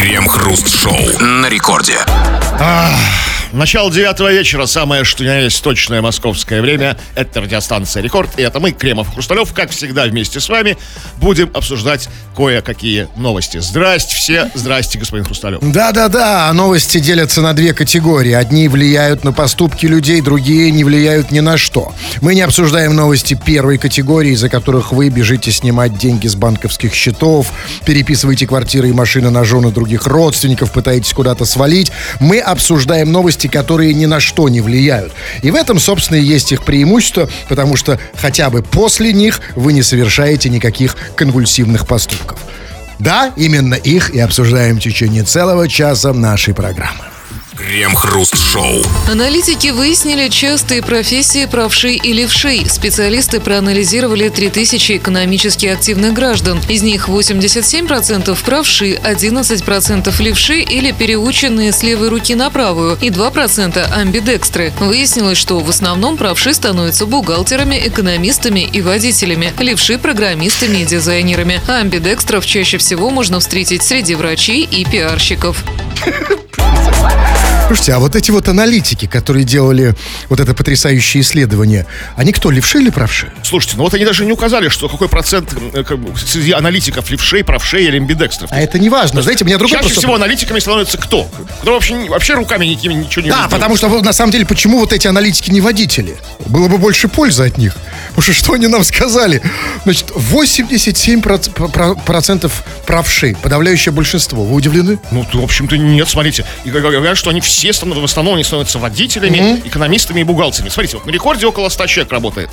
Крем-хруст-шоу на рекорде. Начало девятого вечера, самое что на есть точное московское время. Это радиостанция «Рекорд», и это мы, Кремов Хрусталев, как всегда вместе с вами будем обсуждать кое-какие новости. Здрасте все, здрасте, господин Хрусталев. Да-да-да, новости делятся на две категории. Одни влияют на поступки людей, другие не влияют ни на что. Мы не обсуждаем новости первой категории, из-за которых вы бежите снимать деньги с банковских счетов, переписываете квартиры и машины на жены других родственников, пытаетесь куда-то свалить. Мы обсуждаем новости, которые ни на что не влияют. И в этом, собственно, и есть их преимущество, потому что хотя бы после них вы не совершаете никаких конвульсивных поступков. Да, именно их и обсуждаем в течение целого часа нашей программы. Крем-хруст-шоу. Аналитики выяснили частые профессии правшей и левшей. Специалисты проанализировали 3000 экономически активных граждан. Из них 87% правши, 11% левши или переученные с левой руки на правую и 2% амбидекстры. Выяснилось, что в основном правши становятся бухгалтерами, экономистами и водителями, левши – программистами и дизайнерами, а амбидекстров чаще всего можно встретить среди врачей и пиарщиков. Слушайте, а вот эти вот аналитики, которые делали вот это потрясающее исследование, они кто, левши или правши? Слушайте, ну вот они даже не указали, что какой процент э, как бы, среди аналитиков левшей, правшей или амбидекстров. А это не важно. Знаете, меня другой Чаще просто- всего аналитиками становится кто? Кто вообще, вообще руками никакими ничего не Да, может потому что вот на самом деле, почему вот эти аналитики не водители? Было бы больше пользы от них. Потому что что они нам сказали? Значит, 87% проц- про- процентов правши, подавляющее большинство. Вы удивлены? Ну, в общем-то, нет, смотрите. И говорят, что они все станов- в основном они становятся водителями, экономистами и бухгалтерами. Смотрите, вот на рекорде около 100 человек работает.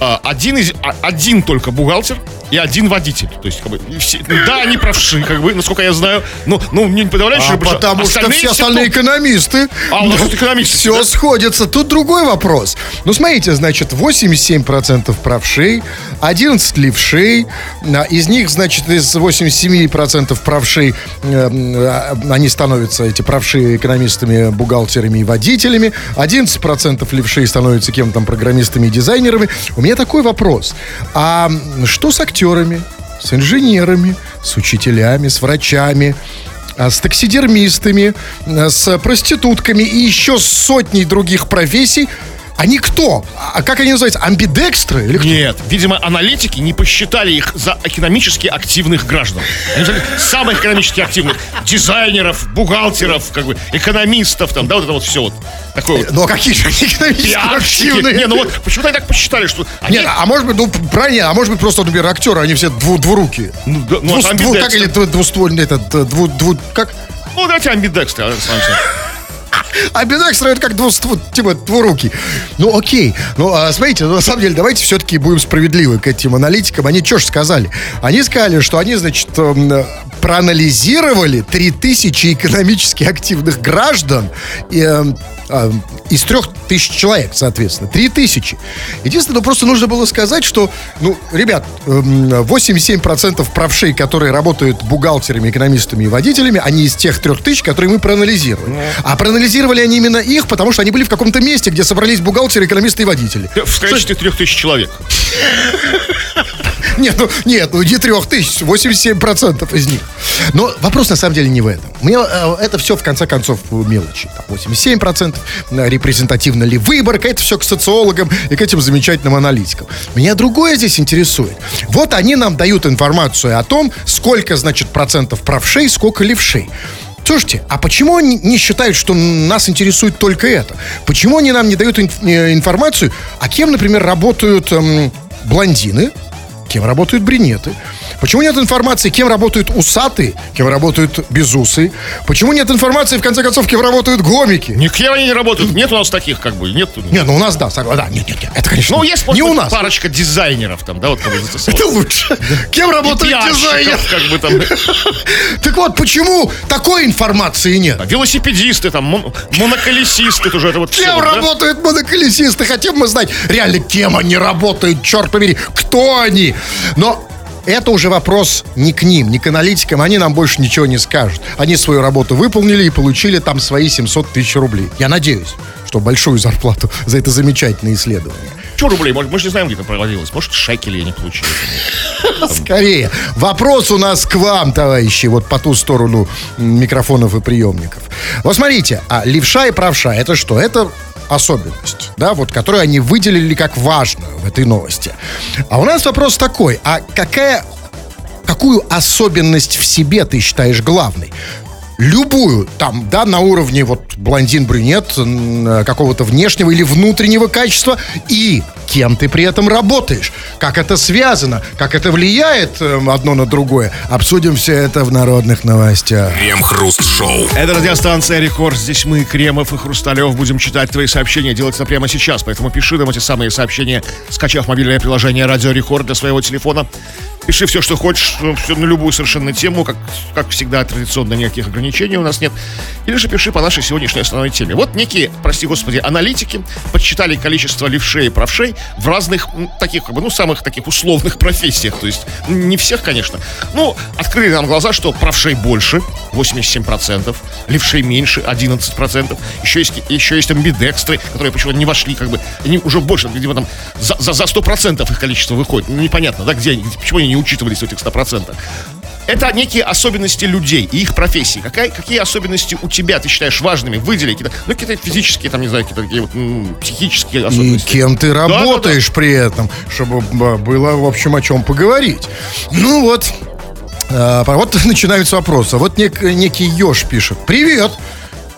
А, Один, из, а- один только бухгалтер и один водитель. То есть, как бы, все- ну, да, они правши, как бы, насколько я знаю. Ну, ну не подавляющее А большинство. потому что Остальные все все остальные кто- экономисты. А, у нас тут экономисты, Все да? сходится. Тут другой вопрос. Ну, смотрите, значит, 87% правшей, 11 левшей. А, Из них, значит, из 87% правшей э, э, они становятся, эти правши, экономистами, бухгалтерами и водителями. 11% левшей становятся кем-то там программистами и дизайнерами. У меня такой вопрос. А что с актерами? С инженерами, с учителями, с врачами, а, с таксидермистами, а, с проститутками и еще сотней других профессий. Они кто? А как они называются? Амбидекстры? Или кто? Нет, видимо, аналитики не посчитали их за экономически активных граждан. Они взяли самых экономически активных дизайнеров, бухгалтеров, как бы, экономистов, там, да, вот это вот все вот. Такое вот. Ну, а какие же они экономически Пиарщики. активные? Не, ну вот почему-то они так посчитали, что они... Нет, а может быть, ну, правильно, а может быть, просто, например, актеры, они все дву, двурукие. Ну, да, ну, а дву- как или дву- двуствольный, этот, э, дву, дву, как? Ну, давайте амбидекстры, Александр Александрович. Амбидекстры это как двуствол, типа двурукий. Ну, окей. Ну, а, смотрите, ну, на самом деле, давайте все-таки будем справедливы к этим аналитикам. Они что ж сказали? Они сказали, что они, значит, эм, проанализировали 3000 экономически активных граждан и, эм, а, из трех тысяч человек, соответственно. Три тысячи. Единственное, ну, просто нужно было сказать, что, ну, ребят, эм, 87% правшей, которые работают бухгалтерами, экономистами и водителями, они из тех трех тысяч, которые мы проанализировали. А проанализировали они именно их, потому что они были в каком-то месте, где собрались бухгалтеры, экономисты и водители. В количестве трех тысяч человек. Нет, ну, нет, ну не трех тысяч, 87% из них. Но вопрос на самом деле не в этом. Мне, э, это все, в конце концов, мелочи. Там 87%, э, репрезентативна ли выборка, это все к социологам и к этим замечательным аналитикам. Меня другое здесь интересует. Вот они нам дают информацию о том, сколько, значит, процентов правшей, сколько левшей. Слушайте, а почему они не считают, что нас интересует только это? Почему они нам не дают э, информацию, а кем, например, работают эм, блондины, кем работают бринеты? Почему нет информации, кем работают усатые, кем работают безусые? Почему нет информации, в конце концов, кем работают гомики? Никем они не работают. Нет у нас таких, как бы, нет. Не, ну у нас, да, да, нет, нет, нет, это, конечно, Ну, есть, не у нас. парочка дизайнеров там, да, вот бы, Это лучше. Кем работает пиарщиков, дизайнер? как бы там, Так вот, почему такой информации нет? велосипедисты, там, мон- моноколесисты, тоже это вот. Кем работают моноколесисты? Хотим мы знать реально, кем они работают, черт побери, кто они. Но это уже вопрос не к ним, не к аналитикам, они нам больше ничего не скажут. Они свою работу выполнили и получили там свои 700 тысяч рублей. Я надеюсь, что большую зарплату за это замечательное исследование. Че рублей? Может, мы же не знаем, где это проводилось. Может, шекели они получили. Скорее. Вопрос у нас к вам, товарищи, вот по ту сторону микрофонов и приемников. Вот смотрите, а левша и правша, это что? Это особенность, да, вот, которую они выделили как важную в этой новости. А у нас вопрос такой, а какая, какую особенность в себе ты считаешь главной? Любую, там, да, на уровне вот блондин-брюнет, м, какого-то внешнего или внутреннего качества, и кем ты при этом работаешь, как это связано, как это влияет э, одно на другое. Обсудим все это в народных новостях. Крем-хруст-шоу. Это радиостанция Рекорд. Здесь мы, Кремов и Хрусталев, будем читать твои сообщения. Делать это прямо сейчас. Поэтому пиши нам эти самые сообщения, скачав мобильное приложение Радио Рекорд для своего телефона. Пиши все, что хочешь, все на любую совершенно тему. Как, как всегда, традиционно никаких ограничений у нас нет. Или же пиши по нашей сегодняшней основной теме. Вот некие, прости господи, аналитики подсчитали количество левшей и правшей в разных таких, как бы, ну, самых таких условных профессиях. То есть, не всех, конечно. Ну, открыли нам глаза, что правшей больше, 87%, левшей меньше, 11%. Еще есть, еще есть амбидекстры, которые почему-то не вошли, как бы, они уже больше, видимо, там за, за, за 100% их количество выходит. Ну, непонятно, да, где они, почему они не учитывались в этих 100%. Это некие особенности людей и их профессии. Какая, какие особенности у тебя ты считаешь важными? Выдели какие-то, ну, какие-то физические, там, не знаю, какие-то такие вот, м, психические И особенности. кем ты да, работаешь при этом, чтобы б- было, в общем, о чем поговорить. Ну вот, а, вот начинаются вопросы. Вот нек- некий еж пишет. Привет!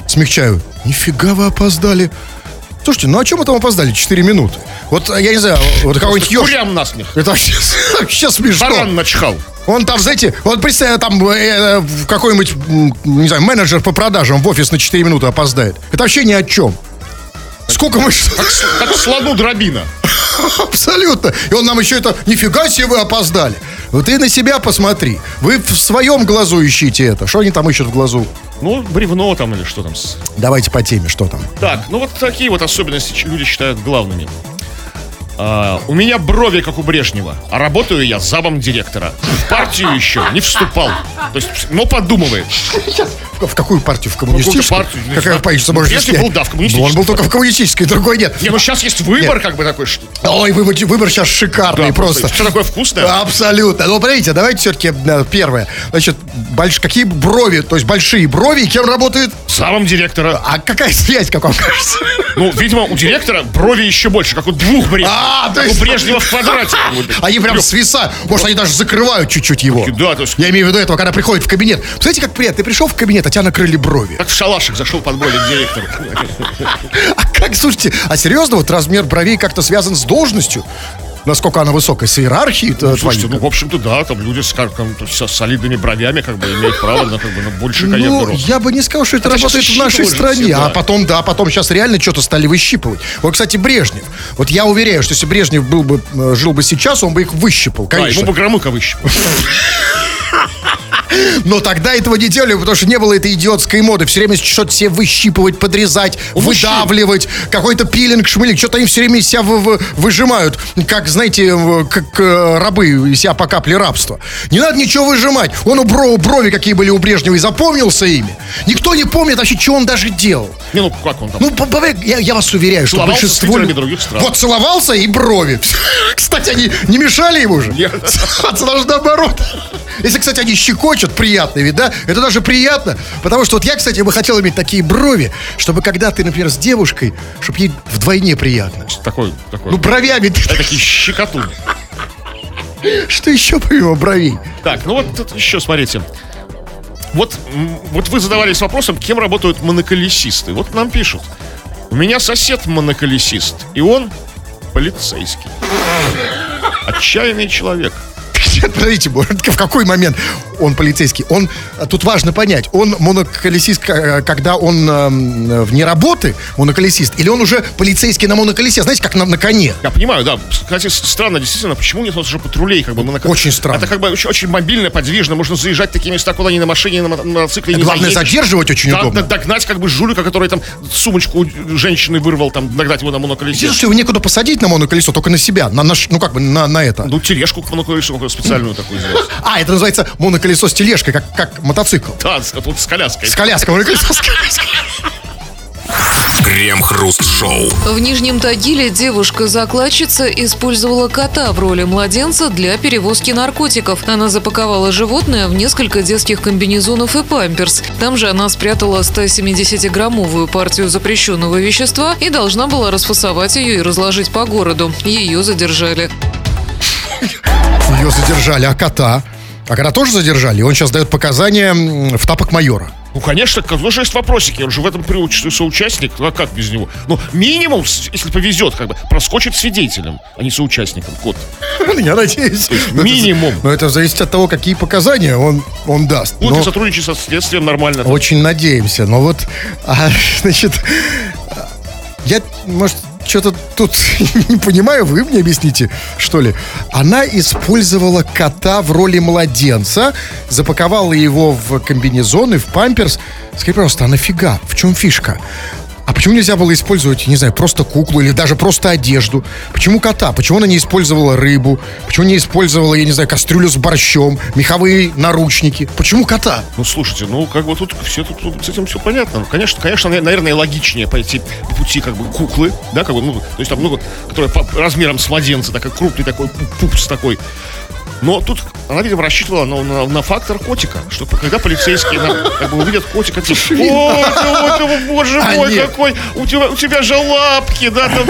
Смягчаю. Нифига вы опоздали. Слушайте, ну о чем мы там опоздали? 4 минуты. Вот, а, я не знаю, вот какой-нибудь еж. Курям насмех. Это вообще, вообще смешно. Баран начхал. Он там, знаете, вот представь, там э, в какой-нибудь, не знаю, менеджер по продажам в офис на 4 минуты опоздает. Это вообще ни о чем. Сколько мы... Как слону дробина. Абсолютно. И он нам еще это, нифига себе вы опоздали. Вот ты на себя посмотри. Вы в своем глазу ищите это. Что они там ищут в глазу? Ну, бревно там или что там. Давайте по теме, что там. Так, ну вот такие вот особенности люди считают главными. А, у меня брови, как у Брежнева, а работаю я замом директора. В партию еще не вступал. То есть, но подумывает. В какую партию? В коммунистическую? партию? Какая партия Если был, да, в Ну, коммунистическую. Он был только в коммунистической, другой нет. Не, ну сейчас есть выбор, как бы такой. Ой, выбор, выбор сейчас шикарный просто. Что такое вкусное? Абсолютно. Ну, смотрите, давайте все-таки первое. Значит, больш... какие брови, то есть большие брови, и кем работает? Замом директора. А какая связь, как вам кажется? Ну, видимо, у директора брови еще больше, как у двух Брежневых. А, то есть- у Брежнева в квадрате. Они прям свисают. Может, они даже закрывают чуть-чуть его. Да, то есть- Я имею в виду этого, когда приходит в кабинет. Смотрите, как приятно. Ты пришел в кабинет, а тебя накрыли брови. Как в шалашик зашел под более к директору. А как, слушайте, а серьезно, вот размер бровей как-то связан с должностью? Насколько она высокая? С иерархией твоей? Слушайте, ну, в общем-то, да, там люди с, как, там, со солидными бровями, как бы, имеют право на, как бы, на больше Ну, карьеру. я бы не сказал, что это Это работает в нашей стране. все, да. А потом, да, потом сейчас реально что-то стали выщипывать. Вот, кстати, Брежнев. Вот я уверяю, что если Брежнев был бы, э, жил бы сейчас, он бы их выщипал, Да, конечно. ему бы громыка выщипал. Но тогда этого не делали, потому что не было этой идиотской моды. Все время что-то себе выщипывать, подрезать, У мужчин. выдавливать, какой-то пилинг, шмылик. Что-то они все время из себя вы- вы- выжимают, как, знаете, в- как э, рабы из себя по капле рабства. Не надо ничего выжимать. Он у бро- брови, какие были у Брежнева, и запомнился ими. Никто не помнит вообще, что он даже делал. Не, ну как он там? Ну, я, я вас уверяю, что Целовался с большинство... лю- других стран. Вот, целовался и брови. Кстати, они не мешали ему же? Нет. Наоборот. Если, кстати, они щекочут, приятный вид, да? Это даже приятно. Потому что вот я, кстати, бы хотел иметь такие брови, чтобы когда ты, например, с девушкой, чтобы ей вдвойне приятно. Такой, такой. Ну, бровями. ты- Такие щекотун. Что еще помимо бровей? Так, ну вот тут еще смотрите. Вот, вот вы задавались вопросом, кем работают моноколесисты. Вот нам пишут. У меня сосед моноколесист, и он полицейский. Отчаянный человек. Нет, Подождите, в какой момент он полицейский? Он, а, тут важно понять, он моноколесист, э, когда он эм, вне работы, моноколесист, или он уже полицейский на моноколесе, знаете, как на, на коне? Я понимаю, да. Кстати, странно, действительно, почему нет у нас уже патрулей, как бы моноколесистов? Очень странно. Это как бы очень, очень мобильно, подвижно. Можно заезжать в такие места, куда ни на машине, ни на мо- на мотоцикле не Главное, заедешь. задерживать очень Да, удобно. Догнать как бы жулика, который там сумочку женщины вырвал, там, догнать его на моноколесе. Единственное, что его некуда посадить на моноколесо, только на себя, на, наш- ну как бы на, на это. Ну, тележку к моноколесу специальную такую сделать. А, это называется моноколесо с тележкой, как, как мотоцикл. Да, с, вот с коляской. С коляской, моноколесо с коляской. Крем-хруст-шоу. В Нижнем Тагиле девушка-закладчица использовала кота в роли младенца для перевозки наркотиков. Она запаковала животное в несколько детских комбинезонов и памперс. Там же она спрятала 170-граммовую партию запрещенного вещества и должна была расфасовать ее и разложить по городу. Ее задержали. Ее задержали, а кота? А кота тоже задержали, он сейчас дает показания в тапок майора. Ну, конечно, тоже есть вопросики. Он же в этом приучный соучастник. Ну, а как без него? Ну, минимум, если повезет, как бы, проскочит свидетелем, а не соучастником. Кот. Я надеюсь. Это- минимум. Но это зависит от того, какие показания он, он даст. Будет сотрудничать со следствием нормально. Очень надеемся. Но вот, а, значит, я, может, что-то тут не понимаю, вы мне объясните, что ли. Она использовала кота в роли младенца, запаковала его в комбинезон и в памперс. Скажи, пожалуйста, а нафига? В чем фишка? А почему нельзя было использовать, не знаю, просто куклу или даже просто одежду? Почему кота? Почему она не использовала рыбу? Почему не использовала, я не знаю, кастрюлю с борщом, меховые наручники? Почему кота? Ну, слушайте, ну, как бы тут все тут, тут с этим все понятно. Ну, конечно, конечно, на- наверное, логичнее пойти по пути, как бы, куклы, да, как бы, ну, то есть там, ну, которая по- размером с младенца, такой крупный такой пу- пупс такой. Но тут она, видимо, рассчитывала на, на- на фактор котика, что когда полицейские на- как бы увидят котика, типа, ой, ты, ой, ты, боже А, мой, какой, у тебя, у тебя же лапки, да, там,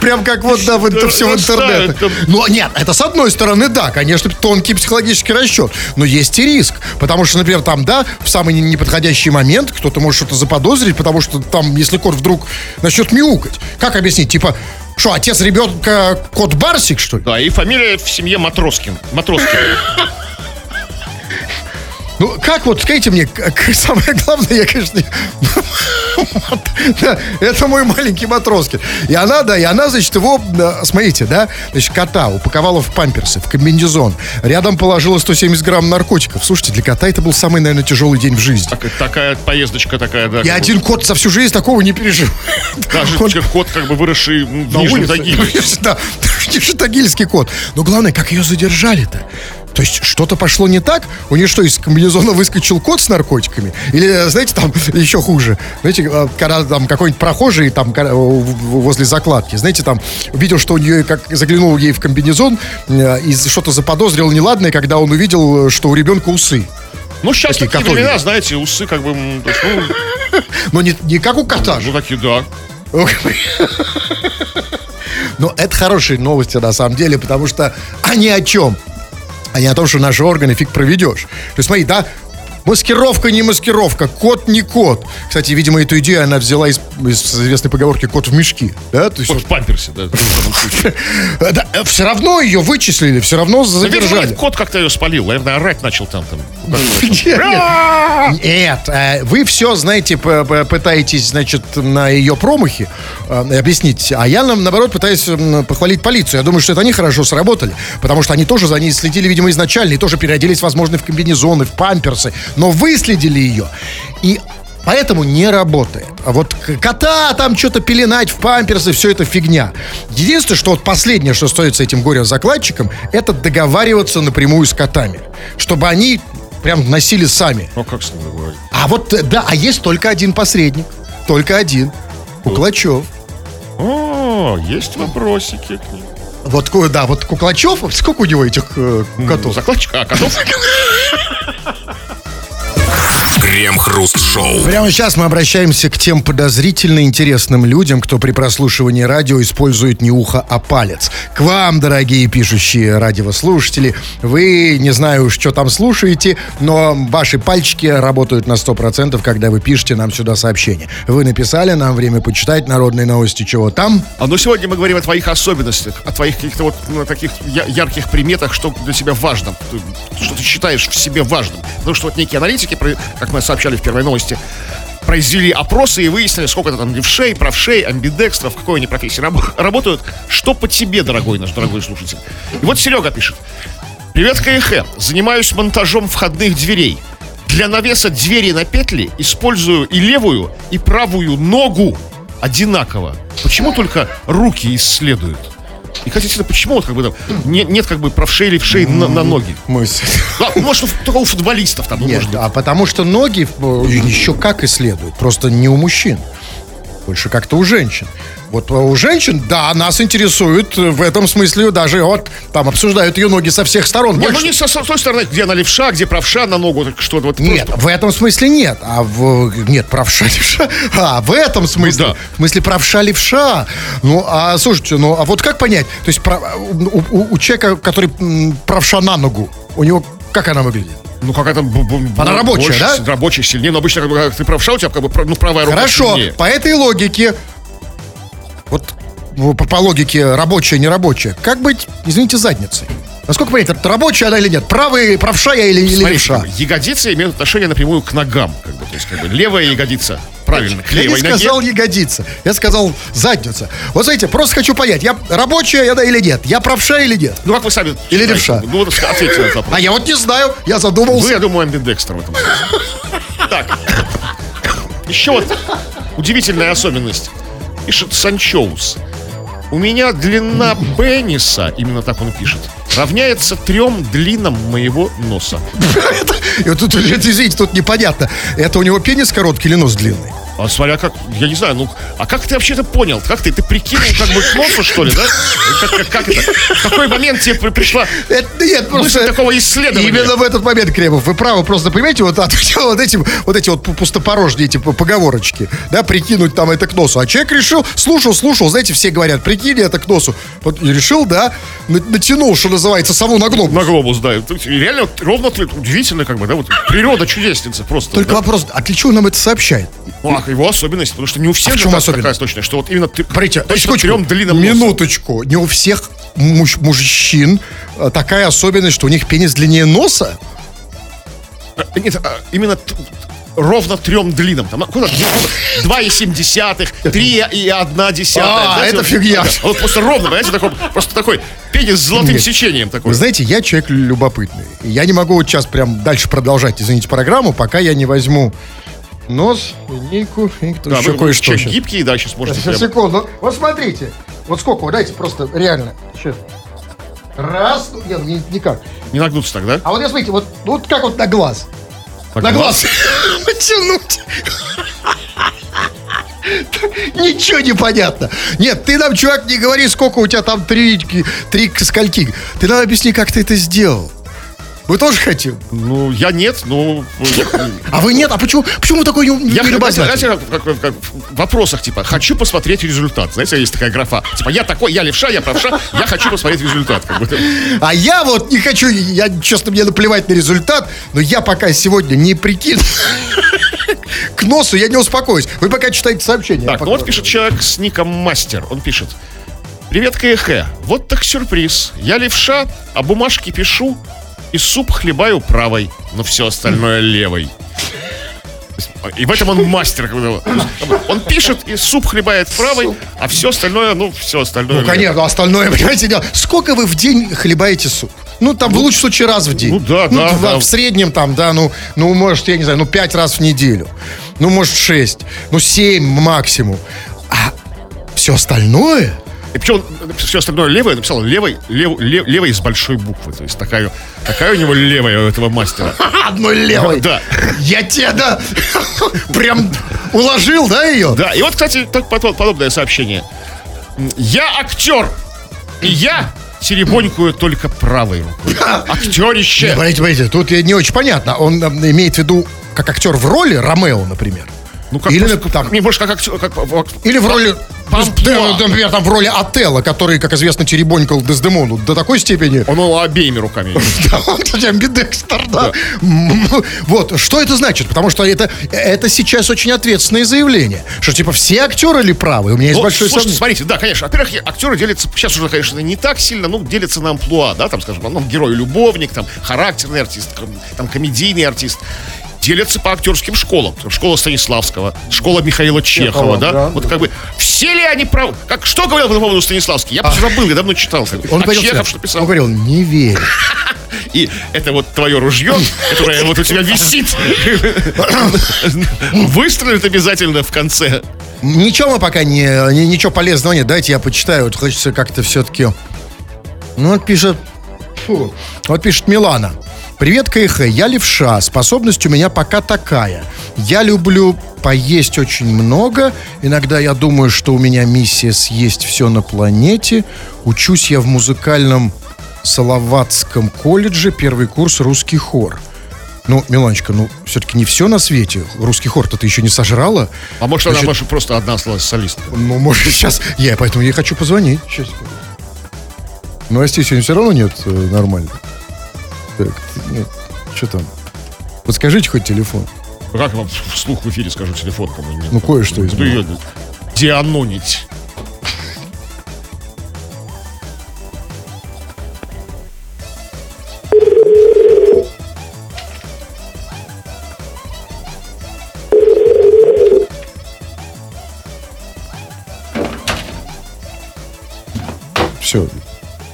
Прям как вот, да, это все в интернете. Ну, нет, это с одной стороны, да, конечно, тонкий психологический расчет. Но есть и риск. Потому что, например, там, да, в самый не- неподходящий момент кто-то может что-то заподозрить, потому что там, если кот вдруг начнет мяукать, как объяснить? Типа, что, отец ребенка кот Барсик, что ли? Да, и фамилия в семье Матроскин. Матроскин. Ну, как вот, скажите мне, как- самое главное, я, конечно, это мой маленький Матроскин. И она, да, и она, значит, его, смотрите, да, значит, кота упаковала в памперсы, в комбинезон. Рядом положила 170 грамм наркотиков. Слушайте, для кота это был самый, наверное, тяжелый день в жизни. Так- такая поездочка такая, да. И один кот за всю жизнь такого не пережил. Даже Он- кот, как бы выросший в Нижнем. Тагиле. Да, Нижнетагильский кот. Но главное, как ее задержали-то? То есть что-то пошло не так? У нее что, из комбинезона выскочил кот с наркотиками? Или, знаете, там еще хуже. Знаете, э, когда там какой-нибудь прохожий там в- возле закладки, знаете, там увидел, что у нее, как заглянул ей в комбинезон э, и что-то заподозрил неладное, когда он увидел, что у ребенка усы. Ну, сейчас Такие такие времена, знаете, усы как бы, ну, Но не, не как у кота же. ну, такие, да. Но это хорошие новости на самом деле, потому что они о чем? Они о том, что наши органы фиг проведешь. То есть смотри, да, маскировка не маскировка, кот не кот. Кстати, видимо, эту идею она взяла из, из известной поговорки «кот в мешке». Да? То есть, Вот в памперсе, да, в данном случае. да, э, все равно ее вычислили, все равно задержали. кот как-то ее спалил, наверное, орать начал там. там. Нет, э, вы все, знаете, пытаетесь, значит, на ее промахи э, объяснить, а я, наоборот, пытаюсь похвалить полицию. Я думаю, что это они хорошо сработали, потому что они тоже за ней следили, видимо, изначально, и тоже переоделись, возможно, в комбинезоны, в памперсы, но выследили ее. И Поэтому не работает. А вот кота там что-то пеленать в памперсы, все это фигня. Единственное, что вот последнее, что стоит с этим горе-закладчиком, это договариваться напрямую с котами. Чтобы они прям носили сами. Ну, как с ним говорить? А вот, э, да, а есть только один посредник. Только один. Куклачев. О, есть вопросики к ним. Вот, да, вот Куклачев, сколько у него этих э, котов? Закладчик, а, котов? Крем-хруст-шоу. Прямо сейчас мы обращаемся к тем подозрительно интересным людям, кто при прослушивании радио использует не ухо, а палец. К вам, дорогие пишущие радиослушатели. Вы, не знаю, что там слушаете, но ваши пальчики работают на 100%, когда вы пишете нам сюда сообщение. Вы написали, нам время почитать народные новости, чего там. А но сегодня мы говорим о твоих особенностях, о твоих каких-то вот ну, таких я- ярких приметах, что для тебя важно, что ты считаешь в себе важным. Потому что вот некие аналитики, как мы сообщали в первой новости, произвели опросы и выяснили, сколько это там левшей, правшей, амбидекстров, в какой они профессии раб- работают. Что по тебе, дорогой наш дорогой слушатель? И вот Серега пишет. Привет, КХ. Занимаюсь монтажом входных дверей. Для навеса двери на петли использую и левую, и правую ногу одинаково. Почему только руки исследуют? И хотите, почему вот как бы там нет, нет как бы правшей левшей на, на ноги? Мы с- Да, может, у- только у футболистов там, ну, Нет, может быть. а потому что ноги э, еще как исследуют, просто не у мужчин. больше как-то у женщин. Вот у женщин, да, нас интересует в этом смысле даже вот там обсуждают ее ноги со всех сторон. Не, ну не со, с той стороны, где она левша, где правша на ногу, так что вот Нет, просто- в этом смысле нет. А в... Нет, правша левша. А, в этом смысле. Ну да. В смысле правша левша. Ну, а слушайте, ну, а вот как понять? То есть прав- у, у- у человека, который правша на ногу, у него как она выглядит? Ну, какая-то... Она рабочая, больше, да? Рабочая, сильнее. Но обычно, как ты правша, у тебя как бы, ну, правая рука Хорошо, сильнее. по этой логике, вот ну, по, логике рабочая, нерабочая, как быть, извините, задницей? Насколько понять, это рабочая она или нет? Правый, правша я или, или Смотрите, левша? ягодицы имеют отношение напрямую к ногам. Как бы, то есть, как бы, левая ягодица, правильно, к Я не левой ноге. сказал ягодица, я сказал задница. Вот смотрите, просто хочу понять, я рабочая я, да, или нет? Я правша или нет? Ну, как вы сами Или считаете? левша? Ну, вот ответьте на этот вопрос. А я вот не знаю, я задумался. Вы, я думаю, амбидекстер в этом смысле. Так. Еще вот удивительная особенность. Пишет Санчоус. У меня длина пениса, именно так он пишет, равняется трем длинам моего носа. И вот тут, извините, тут непонятно, это у него пенис короткий или нос длинный? А смотря как, я не знаю, ну, а как ты вообще это понял? Как ты, ты прикинул как бы к носу, что ли, да? Как, как- как это? В какой момент тебе при- пришла Это, нет, просто... такого исследования? Именно в этот момент, Кремов, вы правы, просто понимаете, вот, от, вот, этим, вот эти вот пустопорожние эти поговорочки, да, прикинуть там это к носу. А человек решил, слушал, слушал, знаете, все говорят, прикинь это к носу. Вот и решил, да, на- натянул, что называется, сову на глобус. На глобус, да. Реально ровно удивительно, как бы, да, вот природа чудесница просто. Только да. вопрос, а для чего нам это сообщает? Ну, а его особенность, потому что не у всех А в же чем такая точная, что вот именно ты, Смотрите, точно трем длинным носом. минуточку. Не у всех муж- мужчин э, такая особенность, что у них пенис длиннее носа. А, Нет, а, именно ровно трем длинам. Там, а, куда? Три и одна десятая. А, Знаете, это вот- фигня. да, Вот просто ровно, понимаете, такой, просто такой пенис с золотым Нет. сечением такой. Вы знаете, я человек любопытный. Я не могу вот сейчас прям дальше продолжать, извините, программу, пока я не возьму нос, линейку и да, еще вы кое-что. щас. гибкий, да, сейчас можете Сейчас, прям- секунду. Вот смотрите. Вот сколько, вот дайте просто реально. Сейчас. Раз, ну, нет, ни- никак. не нагнуться тогда. А вот я смотрите, вот, вот как вот на глаз. Так, на глаз. Потянуть. Ничего не понятно. Нет, ты нам, чувак, не говори, сколько у тебя там три, три скольки. Ты нам объясни, как ты это сделал. Вы тоже хотим? Ну, я нет, ну... А вы нет? А почему, почему такой не, Я, знаете, как, в вопросах, типа, хочу посмотреть результат. Знаете, есть такая графа. Типа, я такой, я левша, я правша, я хочу посмотреть результат. А я вот не хочу, я, честно, мне наплевать на результат, но я пока сегодня не прикину к носу, я не успокоюсь. Вы пока читаете сообщение. Так, ну вот пишет человек с ником Мастер. Он пишет. Привет, КХ. Вот так сюрприз. Я левша, а бумажки пишу и суп хлебаю правой, но все остальное левой. И в этом он мастер. Он пишет и суп хлебает правой, а все остальное, ну, все остальное. Ну, конечно, остальное, понимаете, дело. Сколько вы в день хлебаете суп? Ну, там, в лучшем случае, раз в день. ну да, да, в, да. В среднем, там, да, ну, ну, может, я не знаю, ну, пять раз в неделю. Ну, может, шесть. Ну, семь максимум. А все остальное... И причем все остальное левое написал левой, лев, лев- левой с большой буквы. То есть такая, такая у него левая у этого мастера. Одной левой. Да. Я тебя, да, прям уложил, да, ее? Да, и вот, кстати, так подо- подобное сообщение. Я актер, и я теребонькую только правой рукой. Актерище. Смотрите, смотрите, тут не очень понятно. Он э, имеет в виду как актер в роли Ромео, например. Ну, как, Или просто- там- мне больше как актер, как, как- Или в роли... Памплуа. Да, например, там в роли Отелла, который, как известно, теребонькал Дездемону до такой степени... он его обеими руками. Да, он, амбидекстер, да. Вот, что это значит? Потому что это, это сейчас очень ответственное заявление. Что, типа, все актеры ли правы? У меня есть Ну, слушайте, сомнение. смотрите, да, конечно. Во-первых, актеры делятся, сейчас уже, конечно, не так сильно, ну, делятся на амплуа, да, там, скажем, ну, герой-любовник, там, характерный артист, там, комедийный артист. Делятся по актерским школам. Школа Станиславского, школа Михаила Чехова, Чехова, да? да. Вот как бы, все ли они правы? Как, что говорил по поводу Станиславский? Я просто забыл, я давно читал. Он а говорил, Чехов что писал? он говорил, не верь. И это вот твое ружье, которое вот у тебя висит, выстрелит обязательно в конце. Ничего мы пока не, не- ничего полезного нет. Дайте я почитаю. Вот хочется как-то все-таки. Ну, вот пишет. фу, вот пишет Милана. Привет, КХ, я левша. Способность у меня пока такая. Я люблю поесть очень много. Иногда я думаю, что у меня миссия съесть все на планете. Учусь я в музыкальном Салаватском колледже, первый курс русский хор. Ну, Миланочка, ну, все-таки не все на свете. Русский хор-то ты еще не сожрала. А может, она Значит, может, просто одна осталась солистка? Ну, может, сейчас... Я поэтому ей хочу позвонить. Сейчас. Новостей сегодня все равно нет э, нормально. Так, что там? Подскажите хоть телефон. Ну, Как я вам вслух в эфире скажу телефон, по-моему, нет. Ну, кое-что Буду ее дианонить. Все.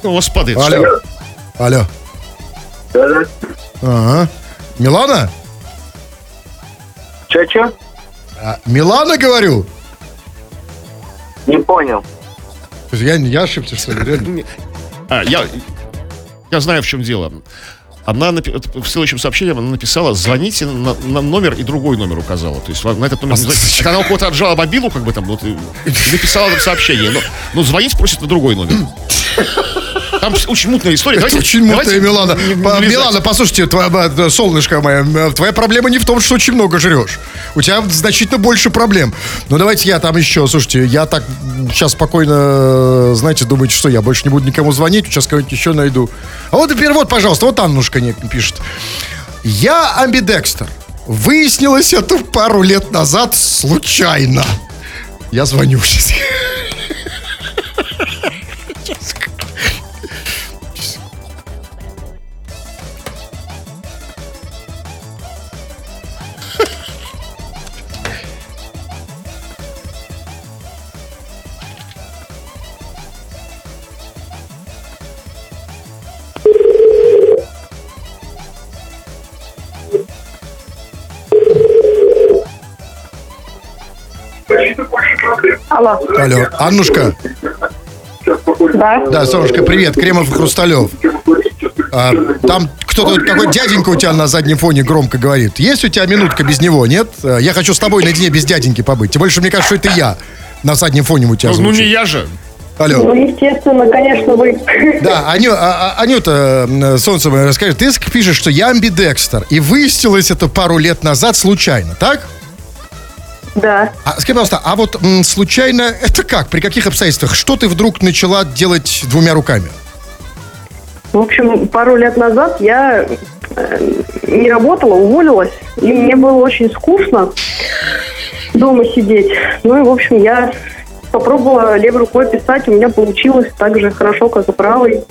Ну, у вас падает. Алло. Алло. Ага. Милана? Че-че? А, Милана, говорю? Не понял. То есть Я, я ошибся, что ли? А, я, я знаю, в чем дело. Она в следующем сообщении она написала, звоните на, на номер и другой номер указала. То есть на этот номер... Так Она у кого-то отжала мобилу, как бы там, вот, и написала там сообщение. Но, но звонить просит на другой номер. Там очень мутная история. Это Давайте- очень мутная, Милана. не- не По- влезать. Милана, послушайте, твоя, э, солнышко мое, э, твоя проблема не в том, что очень много жрешь. У тебя значительно больше проблем. Ну, давайте я там еще, слушайте, я так сейчас спокойно, э, знаете, думаете, что я больше не буду никому звонить, сейчас кого-нибудь еще найду. А вот теперь вот, пожалуйста, вот Аннушка пишет. Я амбидекстер. Выяснилось это пару лет назад случайно. Я звоню сейчас. Алло. Алло, Аннушка. Да. Да, солнышко, привет, Кремов и Хрусталев. А, там кто-то, какой дяденька у тебя на заднем фоне громко говорит. Есть у тебя минутка без него, нет? А, Я хочу с тобой наедине без дяденьки побыть. Тем больше, мне кажется, что это я на заднем фоне у тебя Ну, ну, не я же. Алло. Ну, естественно, конечно, вы. Да, Аню, а- а- Анюта, м, солнце мое, расскажи, ты пишешь, что я амбидекстер, и выяснилось это пару лет назад случайно, так? Да. А скажи, пожалуйста, а вот м, случайно это как? При каких обстоятельствах? Что ты вдруг начала делать двумя руками? В общем, пару лет назад я э, не работала, уволилась, и мне было очень скучно дома сидеть. Ну и, в общем, я попробовала левой рукой писать, у меня получилось так же хорошо, как и правой.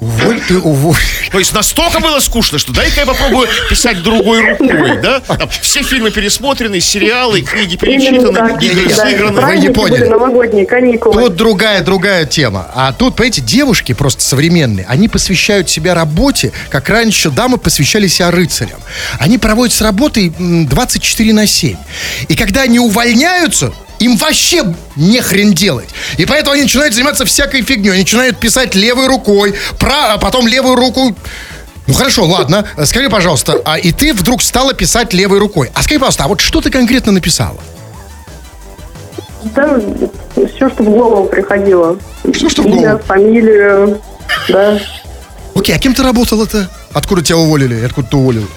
Уволь ты, уволь. То есть настолько было скучно, что дай-ка я попробую писать другой рукой, да? Там все фильмы пересмотрены, сериалы, книги перечитаны, игры сыграны. праздники поняли. были, новогодние каникулы. Тут другая, другая тема. А тут, понимаете, девушки просто современные, они посвящают себя работе, как раньше дамы посвящали себя рыцарям. Они проводят с работой м, 24 на 7. И когда они увольняются, им вообще не хрен делать. И поэтому они начинают заниматься всякой фигней. Они начинают писать левой рукой, пра- а потом левую руку... Ну хорошо, ладно. Скажи, пожалуйста, а и ты вдруг стала писать левой рукой. А скажи, пожалуйста, а вот что ты конкретно написала? Да, все, что в голову приходило. Что, что в Имя, голову? фамилию, да. Окей, а кем ты работала-то? Откуда тебя уволили? Откуда ты уволилась?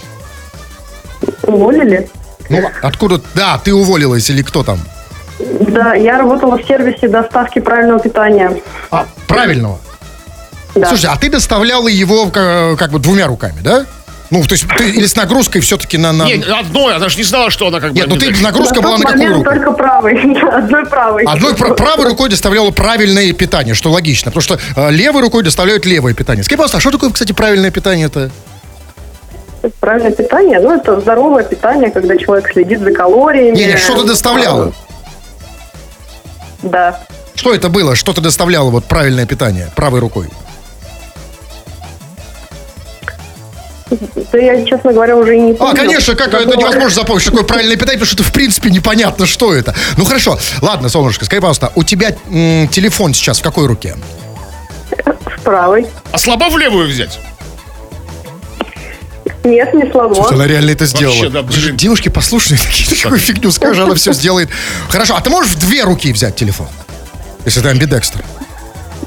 Уволили? Ну, откуда? Да, ты уволилась или кто там? Да, я работала в сервисе доставки правильного питания. А, правильного. Да. Слушай, а ты доставляла его как, как бы двумя руками, да? Ну, то есть ты или с нагрузкой все-таки на... на... Не, одной, она же не знала, что она как бы... Нет, ну ты нагрузка На была на какую руку? только правой, одной правой. Одной пра- правой рукой доставляла правильное питание, что логично, потому что э, левой рукой доставляют левое питание. Скажи, пожалуйста, а что такое, кстати, правильное питание-то? Правильное питание, ну, это здоровое питание, когда человек следит за калориями. Не, не, что ты доставляла? Да. Что это было? Что ты доставляла, вот правильное питание, правой рукой? Да я, честно говоря, уже и не А, помню. конечно, как это невозможно запомнить, что такое правильное питание, потому что это, в принципе, непонятно, что это. Ну, хорошо. Ладно, солнышко, скажи, пожалуйста, у тебя м, телефон сейчас в какой руке? В правой. А слабо в левую взять? Нет, не сломала. Слушай, она реально это сделала. Вообще, да, блин. Девушки послушные такие, такую фигню скажи, она все сделает. Хорошо, а ты можешь в две руки взять телефон? Если ты амбидекстер.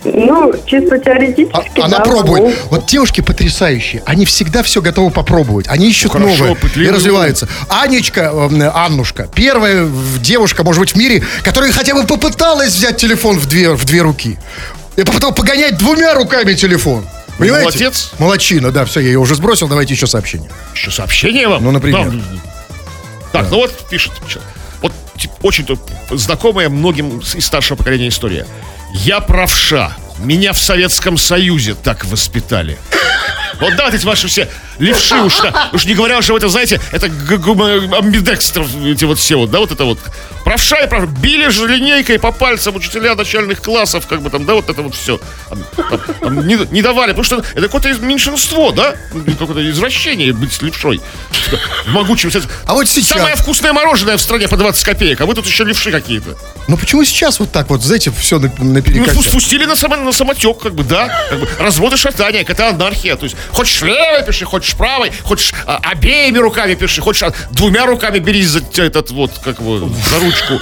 Ну, чисто А, теоретически, она да, пробует. могу. Вот девушки потрясающие. Они всегда все готовы попробовать. Они ищут Ну, хорошо, новое и пытливые развиваются. Анечка, э, Аннушка, первая девушка, может быть, в мире, которая хотя бы попыталась взять телефон в две, в две руки. И попыталась погонять двумя руками телефон. Понимаете? молодец. Молодчина, да, все, я ее уже сбросил, давайте еще сообщение. Еще сообщение вам? Ну, например. Да. Так, ну вот пишет. Вот тип, очень знакомая многим из старшего поколения история. Я правша. Меня в Советском Союзе так воспитали. Вот да, вот эти ваши все левши уж, уж не говоря уже, вы это знаете, это амбидекстров, эти вот все вот, да, вот это вот. Правша и прав, били же линейкой по пальцам учителя начальных классов, как бы там, да, вот это вот все. не, не давали, потому что это какое-то меньшинство, да, какое-то извращение быть левшой. Могучим. А вот сейчас- Самое вкусное мороженое в стране по 20 копеек, а вы тут еще левши какие-то. Ну почему сейчас вот так вот, знаете, все на, Ну, наперекосяк? спу- спустили на, само, на самотек, как бы, да. Как бы, развод и шатание, это анархия. То есть, хочешь левой пиши, хочешь правой, хочешь а, обеими руками пиши, хочешь а, двумя руками берись за этот вот, как его, за ручку.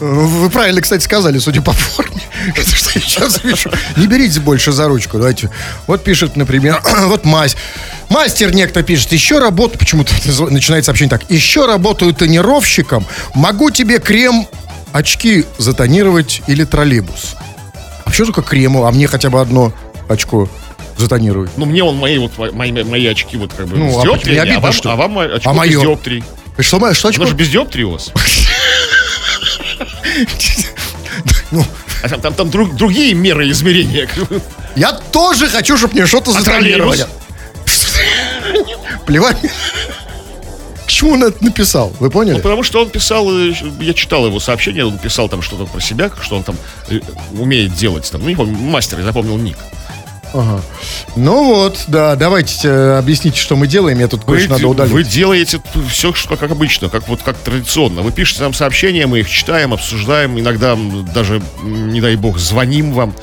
Вы правильно, кстати, сказали, судя по форме. Это что я сейчас вижу. Не берите больше за ручку. Давайте. Вот пишет, например, вот мазь. Мастер некто пишет, еще работаю, почему-то назв- начинает сообщение так, еще работаю тонировщиком, могу тебе крем, очки затонировать или троллейбус. А что такое крему? А мне хотя бы одно очко затонировать. Ну, мне он мои вот, мои, мои очки вот как бы Ну, с а не обидно, а вам, что а вам очко А без мое? диоптрии. Что, ма- что очко? Оно же без диоптрии у вас. Ну, А там, там, там друг- другие меры измерения. Я тоже хочу, чтобы мне что-то А затонировали. Плевать. К чему он это написал? Вы поняли? Ну, потому что он писал, э, я читал его сообщение, он писал там что-то про себя, что он там э, умеет делать. Там, ну, не помню, мастер, я запомнил ник. Ага. Ну вот, да, давайте э, объясните, что мы делаем. Я тут кое-что надо удалить. вы делаете все, что как обычно, как вот как традиционно. Вы пишете нам сообщения, мы их читаем, обсуждаем, иногда даже, не дай бог, звоним вам.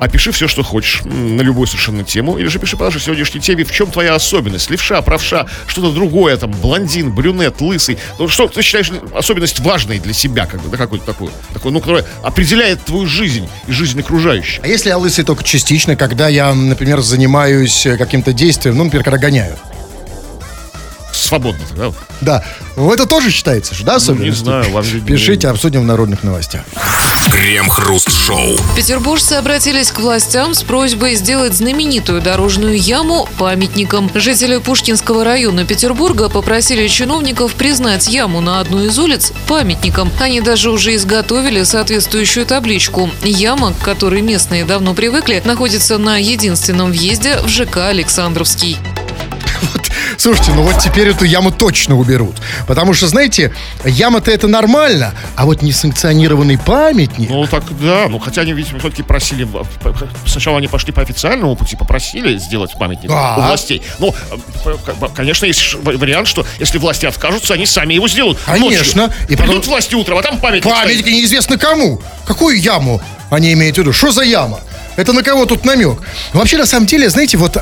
А пиши все, что хочешь, на любую совершенно тему. Или же пиши по нашей сегодняшней теме, в чем твоя особенность. Левша, правша, что-то другое, там, блондин, брюнет, лысый. Ну, что ты считаешь особенность важной для себя, как бы, да, какую-то такую, такую, ну, которая определяет твою жизнь и жизнь окружающих. А если я лысый только частично, когда я, например, занимаюсь э, каким-то действием, ну, например, когда гоняю? Свободно тогда. Да. Это тоже считается же, да, особенностью? Ну, знаю, вам. Пишите, обсудим в народных новостях. Крем-хруст-шоу. Петербуржцы обратились к властям с просьбой сделать знаменитую дорожную яму памятником. Жители Пушкинского района Петербурга попросили чиновников признать яму на одной из улиц памятником. Они даже уже изготовили соответствующую табличку. Яма, к которой местные давно привыкли, находится на единственном въезде в ЖК «Александровский». Слушайте, ну вот теперь эту яму точно уберут. Потому что, знаете, яма-то это нормально, а вот несанкционированный памятник... Ну, так, да. Ну, хотя они, видимо, все-таки просили... Сначала они пошли по официальному пути, попросили сделать памятник Да. у властей. Ну, э, конечно, есть вариант, что если власти откажутся, они сами его сделают. Конечно. Ночью. И потом- Придут власти утром, а там памятник Памятники стоит. неизвестно кому. Какую яму они имеют в виду? Что за яма? Это на кого тут намек? Ну, Вообще, на самом деле, знаете, вот,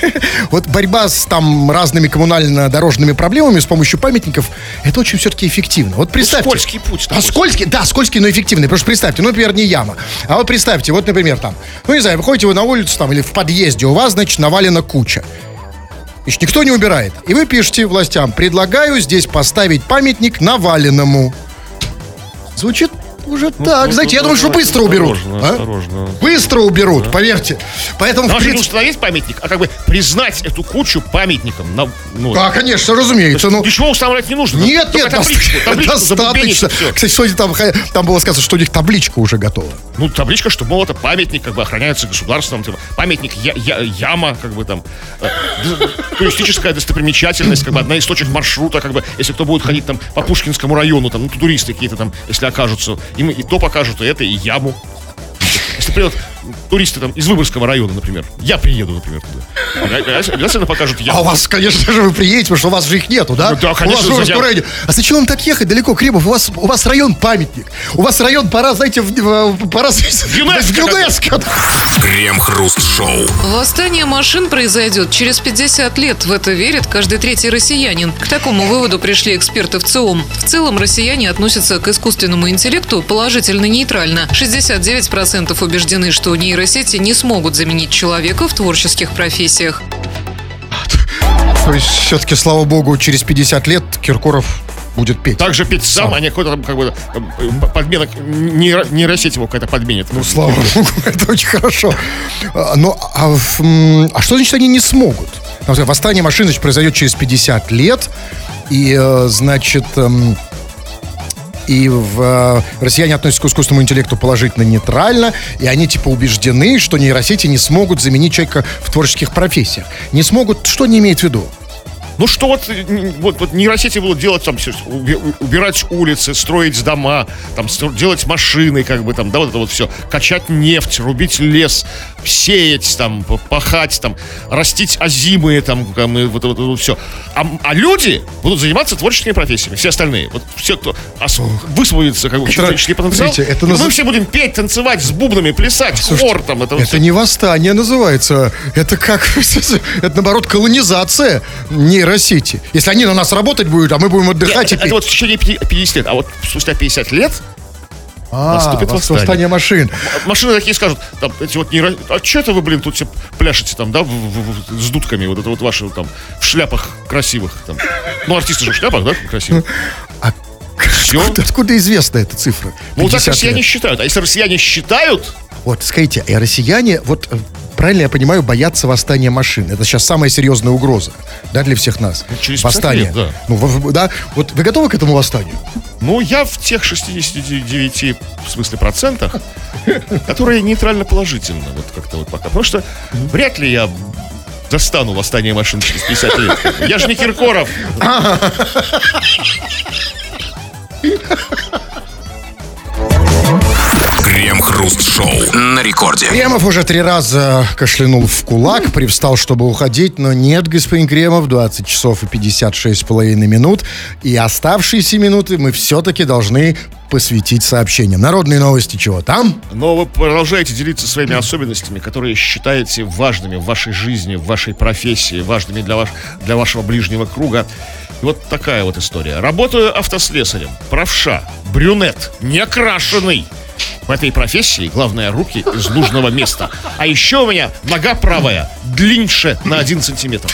вот борьба с там разными коммунально-дорожными проблемами с помощью памятников, это очень все-таки эффективно. Вот представьте. скользкий путь А такой. скользкий, да, скользкий, но эффективный. Потому что представьте, ну, например, не яма. А вот представьте, вот, например, там, ну, не знаю, выходите вы на улицу там или в подъезде, у вас, значит, навалена куча. Значит, никто не убирает. И вы пишете властям, предлагаю здесь поставить памятник наваленному. Звучит уже так. ну, Знаете, я ну, думаю, что ну, быстро уберут. осторожно, А? осторожно. Быстро уберут, поверьте. Поэтому, Нам же принципе... установить памятник, а как бы признать эту кучу памятником. На, ну, Да, конечно, разумеется. Ну, Ничего устанавливать не нужно. нет, нет, табличку, табличку достаточно. Кстати, сегодня там, ха- там было сказано, что у них табличка уже готова. Ну, табличка, что, мол, это памятник, как бы охраняется государством, типа, памятник я- я- яма, как бы там, э, туристическая достопримечательность, как бы одна из точек маршрута, как бы, если кто будет ходить там по Пушкинскому району, там, ну, туристы какие-то там, если окажутся, им и то покажут, и это, и яму. Если придет туристы там из Выборгского района, например. Я приеду, например, туда. Обязательно покажут я. А у вас, конечно же, вы приедете, потому что у вас же их нету, да? Ну да, конечно, У вас же я- районе. А зачем вам так ехать далеко, Кремов? У вас, у вас район памятник. У вас район пора, знаете, в, в- пора... В ЮНЕСКО. ЮНЕСКО. Крем-хруст-шоу. Восстание машин произойдет через 50 лет. В это верит каждый третий россиянин. К такому выводу пришли эксперты в ЦИОМ. В целом россияне относятся к искусственному интеллекту положительно-нейтрально. 69% убеждены, что нейросети не смогут заменить человека в творческих профессиях. То есть, все-таки, слава богу, через 50 лет Киркоров будет петь. Также петь сам, а не какой-то там как бы э, нейро- нейросеть его какая-то подменит. Ну, слава богу, это очень хорошо. А, Но, а, а что значит они не смогут? Восстание машин, значит, произойдет через 50 лет. И, э, значит, эм, и в, э, россияне относятся к искусственному интеллекту положительно нейтрально, и они типа убеждены, что нейросети не смогут заменить человека в творческих профессиях. Не смогут, что не имеет в виду? Ну что вот, вот, вот нейросети будут делать там, убирать улицы, строить дома, там, делать машины, как бы там, да, вот это вот все, качать нефть, рубить лес, сеять там, пахать там, растить озимые там, там, вот, это вот, все. А, а люди будут заниматься творческими профессиями, все остальные. Вот все, кто высвободится, как бы, Это- человеческий потенциал, смотрите, это и мы все будем петь, танцевать с бубнами, плясать, хор там, это, вот Это не восстание называется. Это как... Это, наоборот, колонизация нейросети. Если они на нас работать будут, а мы будем отдыхать это, и это вот в течение пяти- 50 лет, а вот спустя 50 лет А, наступит вос- восстание. восстание машин. Машины такие скажут, там, эти вот нейро... А что это вы, блин, тут все пляшете там, да, в- в- в- с дудками, вот это вот ваши там, в шляпах красивых там. Ну, артисты же в шляпах, да, красивых. А Все. Откуда, откуда известна эта цифра? Ну, вот так 50 россияне лет. считают. А если россияне считают, Вот, скажите, и россияне, вот э, правильно я понимаю, боятся восстания машин. Это сейчас самая серьезная угроза, да, для всех нас. Ну, через 50 Восстание. лет, да. Ну, в- да. Вот вы готовы к этому восстанию? ну, я в тех 69, в смысле, процентах, которые нейтрально положительно, вот как-то вот пока. Потому что вряд ли я достану восстание машин через 50 лет. Я же не Киркоров. Крем-хруст-шоу. На рекорде. Кремов уже три раза кашлянул в кулак, привстал, чтобы уходить, но нет, господин Кремов, 20 часов и 56 с половиной минут. И оставшиеся минуты мы все-таки должны посвятить сообщениям. Народные новости чего там? Но вы продолжаете делиться своими особенностями, которые считаете важными в вашей жизни, в вашей профессии, важными для, ваш, для вашего ближнего круга. И вот такая вот история. Работаю автослесарем, правша, брюнет, некрашенный. В этой профессии главное руки из нужного места. А еще у меня нога правая длиннее на один сантиметр.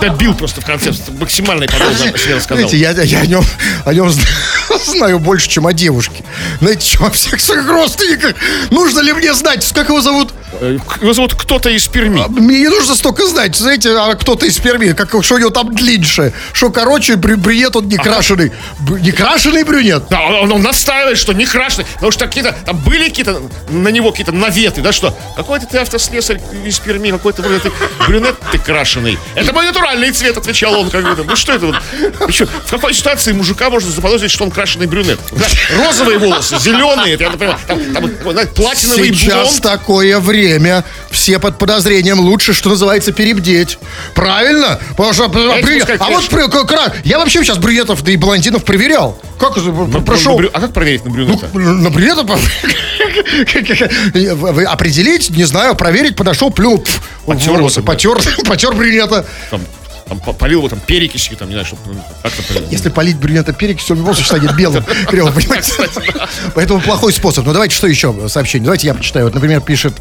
Добил просто в конце, максимальной подробно о себе рассказал. Знаете, я, я о нем, о нем зна- знаю больше, чем о девушке. Знаете, чем о всех своих родственниках. Нужно ли мне знать, как его зовут? Э, зовут кто-то из Перми. Мне не нужно столько знать. Знаете, а кто-то из Перми, как, что у него там длиннее. Что, короче, брю- брюнет он не крашеный. Б- Не крашеный брюнет. Да, он, он настаивает, что не крашеный, потому что какие-то, там были какие-то на него какие-то наветы, да, что какой-то ты автослесарь из Перми, какой-то вроде ты брюнет ты крашеный. Это мой натуральный цвет, отвечал он, как бы, ну что это вот? Причем, в какой ситуации мужика можно заподозрить, что он крашеный брюнет? Да, розовые волосы, зеленые, это, я например, там, там, знаете, платиновый Сейчас блонд. такое время. Все под подозрением. Лучше, что называется, перебдеть. Правильно? Потому что, а, пускай а вот при- как раз- я вообще сейчас брюнетов да и блондинов проверял. Как? На- Прошел. А как проверить на брюнета? На брюнета определить, не знаю, проверить, подошел, плюнул. Потер волосы, потер, потер брюнета. Там, там по- полил его там перекисью, там, не знаю, чтобы ну, как-то. Если полить брюнета перекисью, он в любом случае станет белым. Понимаете? Поэтому плохой способ. Ну, давайте что еще сообщение? Давайте я почитаю. Вот, например, пишет...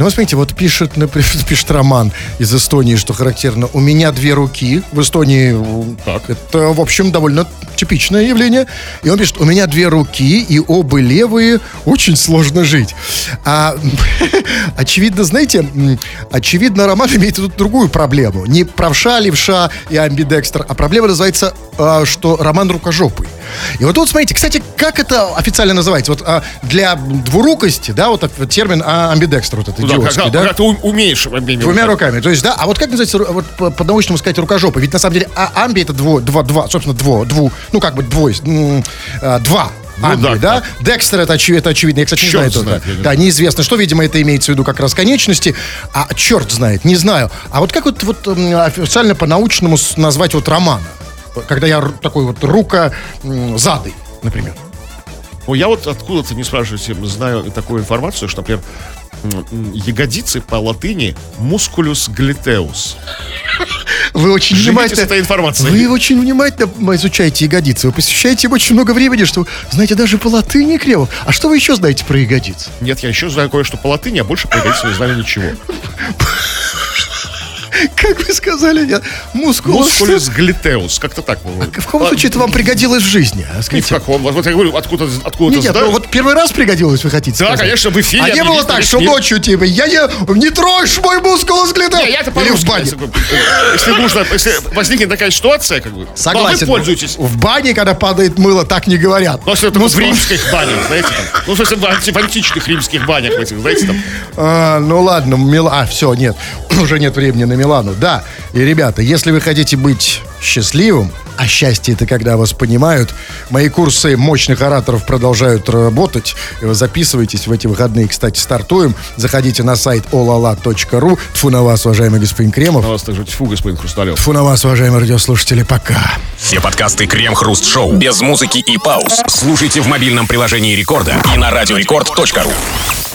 Ну, вот смотрите, вот пишет, например, пишет Роман из Эстонии, что характерно. У меня две руки. В Эстонии Так. это, в общем, довольно типичное явление. И он пишет, у меня две руки, и оба левые, очень сложно жить. А, очевидно, знаете, очевидно, Роман имеет тут другую проблему. Не правша, левша и амбидекстер, а проблема называется, что Роман рукожопый. И вот тут, смотрите, кстати, как это официально называется? Вот а, для двурукости, да, вот термин а, амбидекстер, вот этот Ну да, идиотский, когда, да? когда ты умеешь обеими Двумя руками. руками. То есть, да, а вот как называется, вот по- по-научному сказать рукожопы? Ведь на самом деле а, амби это дво, два, два, собственно, дво, дву, ну как бы двое, а, два. Ну Англии, да, да? Декстер это, очевидно, это очевидно. Я, кстати, не Черт знаю. знает, не да, неизвестно, что, видимо, это имеется в виду как раз конечности. А черт знает, не знаю. А вот как вот, вот официально по-научному назвать вот роман? Когда я такой вот рука м, задой, например. Ну, я вот откуда-то, не спрашивайте, знаю такую информацию, что, например, ягодицы по латыни мускулюс глитеус. Вы очень Живите внимательно... этой информацией. Вы очень внимательно изучаете ягодицы. Вы посвящаете им очень много времени, что знаете даже по латыни криво. А что вы еще знаете про ягодицы? Нет, я еще знаю кое-что по латыни, а больше по ягодицам не знаю ничего. Как вы сказали? Я... Мускулус. Мускулюс глитеус, как-то так. по-моему. В каком случае это вам пригодилось в жизни? а? Ни в Скажите. каком. Вот я говорю, откуда, откуда Нет, нет, вот первый раз пригодилось, вы хотите Да, сказать? конечно, в эфире А не было так, что ночью, типа, я не, не трожь мой мускулус глядел. Не, я-то Или в бане. если, нужно, если возникнет такая ситуация, как бы, Согласен. ну, вы пользуетесь. В бане, когда падает мыло, так не говорят. Ну, если это в римских банях, знаете, там. Ну, в смысле, в, анти- в античных римских банях, знаете, там. А, ну ладно, Мила... А, все, нет, уже нет времени на Милану. Да, и, ребята, если вы хотите быть счастливым, а счастье это когда вас понимают, мои курсы мощных ораторов продолжают работать. И вы Записывайтесь в эти выходные, кстати, стартуем. Заходите на сайт olala.ru. Тфу на вас, уважаемый господин Кремов. На вас также тьфу, господин Хрусталев. Тфу на вас, уважаемые радиослушатели, пока. Все подкасты Крем-Хруст Шоу без музыки и пауз слушайте в мобильном приложении Рекорда и на радиорекорд.ру.